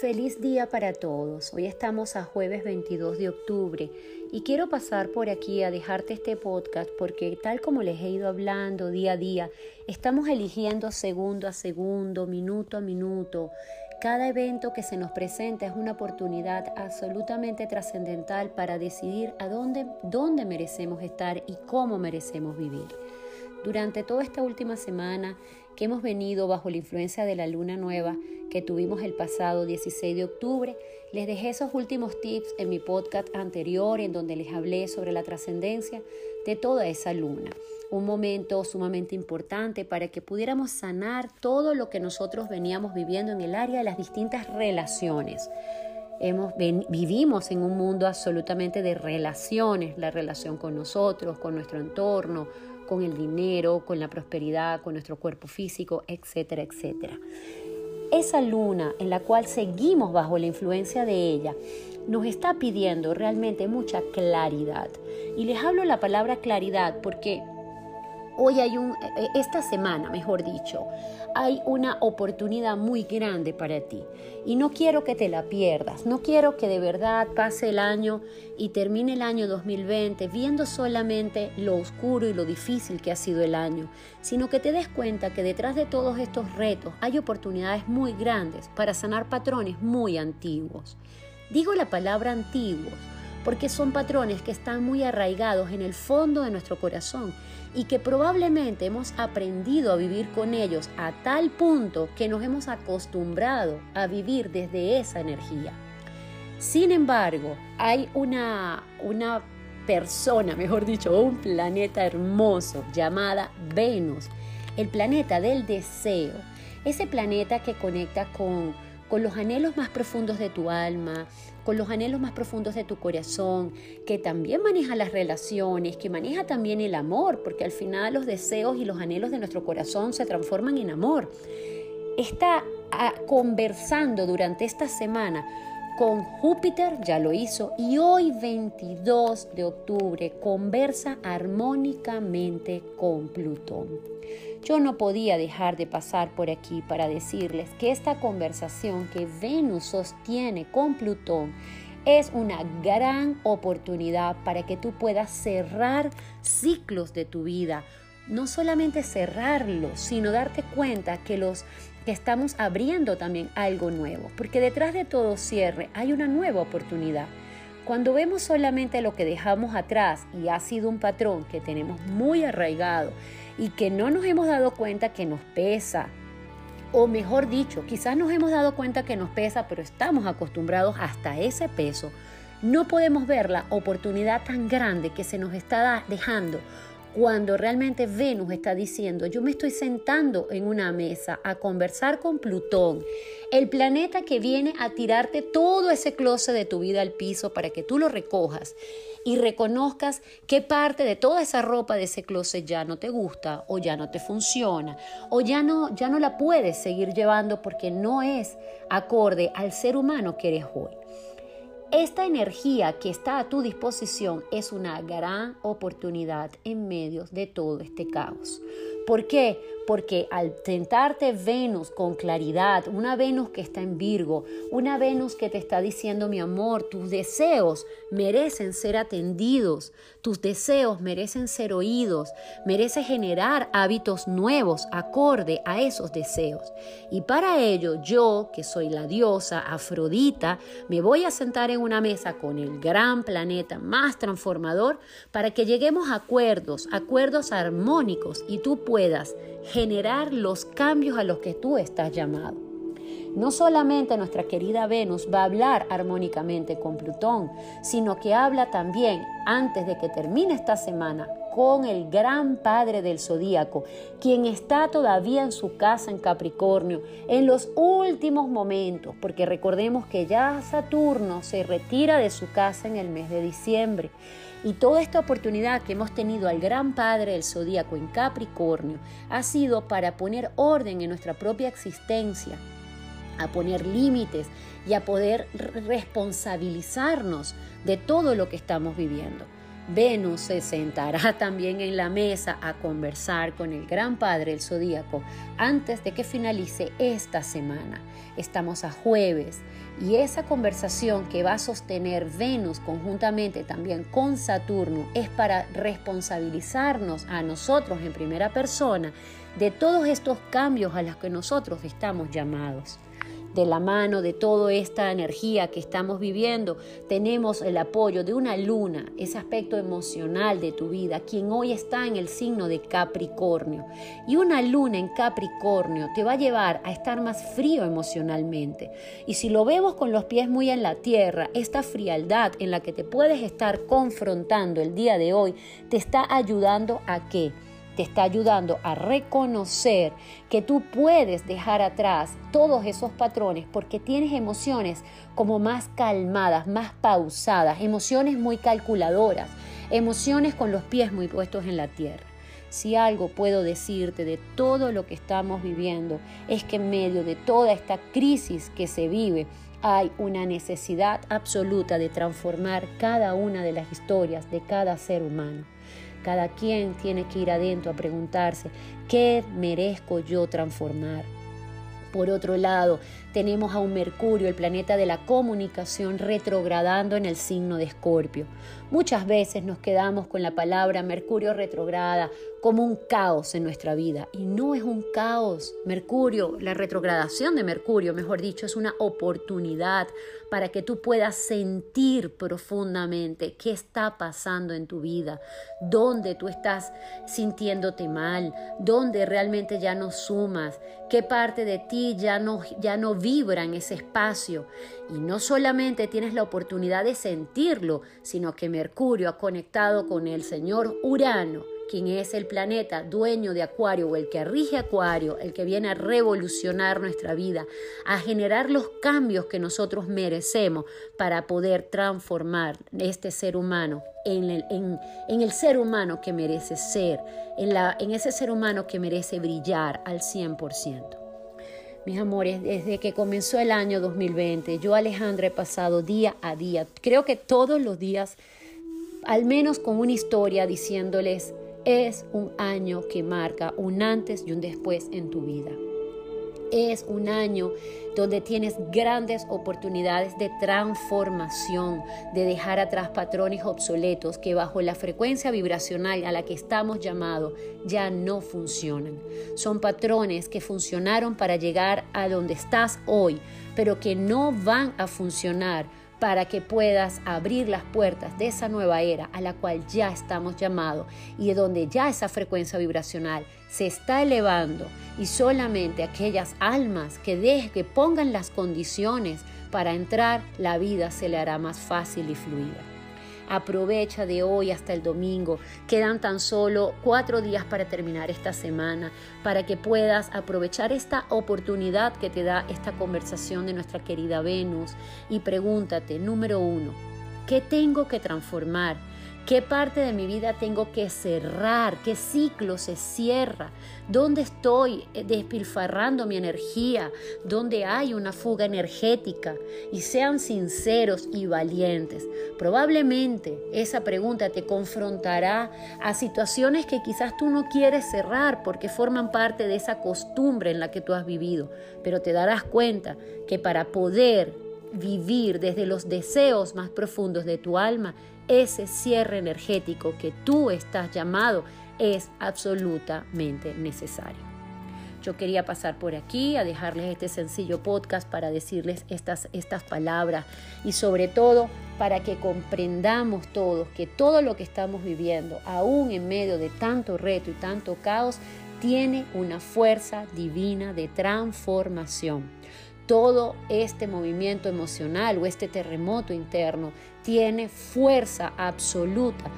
Feliz día para todos. Hoy estamos a jueves 22 de octubre y quiero pasar por aquí a dejarte este podcast porque tal como les he ido hablando día a día, estamos eligiendo segundo a segundo, minuto a minuto. Cada evento que se nos presenta es una oportunidad absolutamente trascendental para decidir a dónde, dónde merecemos estar y cómo merecemos vivir. Durante toda esta última semana que hemos venido bajo la influencia de la luna nueva que tuvimos el pasado 16 de octubre, les dejé esos últimos tips en mi podcast anterior en donde les hablé sobre la trascendencia de toda esa luna. Un momento sumamente importante para que pudiéramos sanar todo lo que nosotros veníamos viviendo en el área de las distintas relaciones. Hemos, vivimos en un mundo absolutamente de relaciones, la relación con nosotros, con nuestro entorno, con el dinero, con la prosperidad, con nuestro cuerpo físico, etcétera, etcétera. Esa luna en la cual seguimos bajo la influencia de ella nos está pidiendo realmente mucha claridad. Y les hablo la palabra claridad porque hoy hay un, e, e, esta semana, mejor dicho, hay una oportunidad muy grande para ti. Y no quiero que te la pierdas, no quiero que de verdad pase el año y termine el año 2020 viendo solamente lo oscuro y lo difícil que ha sido el año, sino que te des cuenta que detrás de todos estos retos hay oportunidades muy grandes para sanar patrones muy antiguos. Digo la palabra antiguos porque son patrones que están muy arraigados en el fondo de nuestro corazón y que probablemente hemos aprendido a vivir con ellos a tal punto que nos hemos acostumbrado a vivir desde esa energía. Sin embargo, hay una, una persona, mejor dicho, un planeta hermoso llamada Venus, el planeta del deseo, ese planeta que conecta con con los anhelos más profundos de tu alma, con los anhelos más profundos de tu corazón, que también maneja las relaciones, que maneja también el amor, porque al final los deseos y los anhelos de nuestro corazón se transforman en amor. Está ah, conversando durante esta semana con Júpiter, ya lo hizo, y hoy 22 de octubre conversa armónicamente con Plutón. Yo no podía dejar de pasar por aquí para decirles que esta conversación que Venus sostiene con Plutón es una gran oportunidad para que tú puedas cerrar ciclos de tu vida. No solamente cerrarlos, sino darte cuenta que los que estamos abriendo también algo nuevo, porque detrás de todo cierre hay una nueva oportunidad. Cuando vemos solamente lo que dejamos atrás y ha sido un patrón que tenemos muy arraigado y que no nos hemos dado cuenta que nos pesa, o mejor dicho, quizás nos hemos dado cuenta que nos pesa, pero estamos acostumbrados hasta ese peso, no podemos ver la oportunidad tan grande que se nos está dejando cuando realmente Venus está diciendo, yo me estoy sentando en una mesa a conversar con Plutón, el planeta que viene a tirarte todo ese closet de tu vida al piso para que tú lo recojas y reconozcas qué parte de toda esa ropa de ese closet ya no te gusta o ya no te funciona o ya no, ya no la puedes seguir llevando porque no es acorde al ser humano que eres hoy. Esta energía que está a tu disposición es una gran oportunidad en medio de todo este caos. ¿Por qué? Porque al tentarte Venus con claridad, una Venus que está en Virgo, una Venus que te está diciendo, mi amor, tus deseos merecen ser atendidos, tus deseos merecen ser oídos, merece generar hábitos nuevos acorde a esos deseos. Y para ello, yo, que soy la diosa Afrodita, me voy a sentar en una mesa con el gran planeta más transformador para que lleguemos a acuerdos, acuerdos armónicos y tú puedas generar los cambios a los que tú estás llamado. No solamente nuestra querida Venus va a hablar armónicamente con Plutón, sino que habla también, antes de que termine esta semana, con el gran padre del zodíaco, quien está todavía en su casa en Capricornio, en los últimos momentos, porque recordemos que ya Saturno se retira de su casa en el mes de diciembre. Y toda esta oportunidad que hemos tenido al gran Padre del Zodíaco en Capricornio ha sido para poner orden en nuestra propia existencia, a poner límites y a poder responsabilizarnos de todo lo que estamos viviendo. Venus se sentará también en la mesa a conversar con el gran padre el zodíaco antes de que finalice esta semana. Estamos a jueves y esa conversación que va a sostener Venus conjuntamente también con Saturno es para responsabilizarnos a nosotros en primera persona de todos estos cambios a los que nosotros estamos llamados de la mano de toda esta energía que estamos viviendo, tenemos el apoyo de una luna, ese aspecto emocional de tu vida, quien hoy está en el signo de Capricornio. Y una luna en Capricornio te va a llevar a estar más frío emocionalmente. Y si lo vemos con los pies muy en la tierra, esta frialdad en la que te puedes estar confrontando el día de hoy, te está ayudando a qué? Te está ayudando a reconocer que tú puedes dejar atrás todos esos patrones porque tienes emociones como más calmadas, más pausadas, emociones muy calculadoras, emociones con los pies muy puestos en la tierra. Si algo puedo decirte de todo lo que estamos viviendo es que en medio de toda esta crisis que se vive, hay una necesidad absoluta de transformar cada una de las historias de cada ser humano. Cada quien tiene que ir adentro a preguntarse, ¿qué merezco yo transformar? Por otro lado, tenemos a un Mercurio, el planeta de la comunicación, retrogradando en el signo de Escorpio. Muchas veces nos quedamos con la palabra Mercurio retrograda como un caos en nuestra vida. Y no es un caos. Mercurio, la retrogradación de Mercurio, mejor dicho, es una oportunidad para que tú puedas sentir profundamente qué está pasando en tu vida, dónde tú estás sintiéndote mal, dónde realmente ya no sumas, qué parte de ti ya no, ya no vibra en ese espacio. Y no solamente tienes la oportunidad de sentirlo, sino que Mercurio ha conectado con el señor Urano quien es el planeta dueño de Acuario o el que rige Acuario, el que viene a revolucionar nuestra vida, a generar los cambios que nosotros merecemos para poder transformar este ser humano en el, ser humano que merece ser, en, en ese ser humano que merece brillar al 100%. Mis amores, desde que comenzó el año 2020, yo Alejandra he pasado día a día, creo que todos los días, al menos con una historia diciéndoles, es un año que marca un antes y un después en tu vida. Es un año donde tienes grandes oportunidades de transformación, de dejar atrás patrones obsoletos que bajo la frecuencia vibracional a la que estamos llamados ya no funcionan. Son patrones que funcionaron para llegar a donde estás hoy, pero que no van a funcionar para que puedas abrir las puertas de esa nueva era a la cual ya estamos llamados y de donde ya esa frecuencia vibracional se está elevando y solamente aquellas almas que, dejen, que pongan las condiciones para entrar, la vida se le hará más fácil y fluida. Aprovecha de hoy hasta el domingo. Quedan tan solo cuatro días para terminar esta semana, para que puedas aprovechar esta oportunidad que te da esta conversación de nuestra querida Venus y pregúntate, número uno, ¿qué tengo que transformar? ¿Qué parte de mi vida tengo que cerrar? ¿Qué ciclo se cierra? ¿Dónde estoy eh, despilfarrando mi energía? ¿Dónde hay una fuga energética? Y sean sinceros y valientes. Probablemente esa pregunta te confrontará a situaciones que quizás tú no quieres cerrar porque forman parte de esa costumbre en la que tú has vivido. Pero te darás cuenta que para poder vivir desde los deseos más profundos de tu alma, ese cierre energético que tú estás llamado es absolutamente necesario. Yo quería pasar por aquí a dejarles este sencillo podcast para decirles estas, estas palabras y sobre todo para que comprendamos todos que todo lo que estamos viviendo, aún en medio de tanto reto y tanto caos, tiene una fuerza divina de transformación todo este movimiento emocional o este terremoto interno tiene fuerza absoluta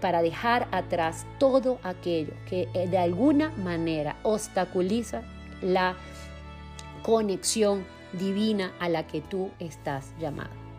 para dejar atrás todo aquello que eh, de alguna manera obstaculiza la conexión divina a la que tú estás llamado.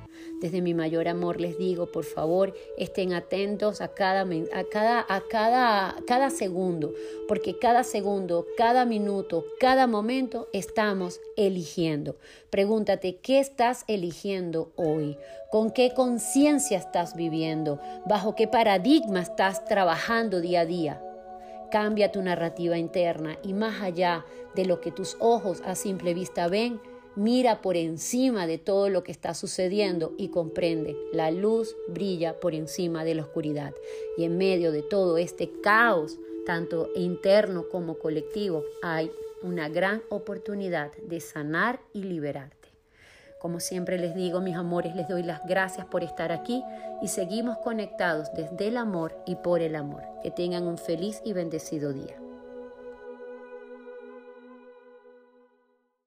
Desde mi mayor amor les digo, por favor, estén atentos a cada, a cada, a cada, cada segundo, porque cada segundo, cada minuto, cada momento estamos eligiendo. Pregúntate, ¿qué estás eligiendo hoy? ¿Con qué conciencia estás viviendo? ¿Bajo qué paradigma estás trabajando día a día? Cambia tu narrativa interna y más allá de lo que tus ojos a simple vista ven, mira por encima de todo lo que está sucediendo y comprende, la luz brilla por encima de la oscuridad. Y en medio de todo este caos, tanto interno como colectivo, hay una gran oportunidad de sanar y liberarte. Como siempre les digo, mis amores, les doy las gracias por estar aquí y seguimos conectados desde el amor y por el amor. Que tengan un feliz y bendecido día.